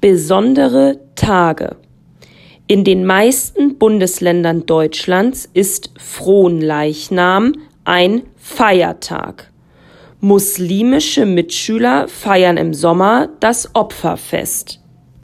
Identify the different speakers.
Speaker 1: Besondere Tage. In den meisten Bundesländern Deutschlands ist Fronleichnam ein Feiertag. Muslimische Mitschüler feiern im Sommer das Opferfest.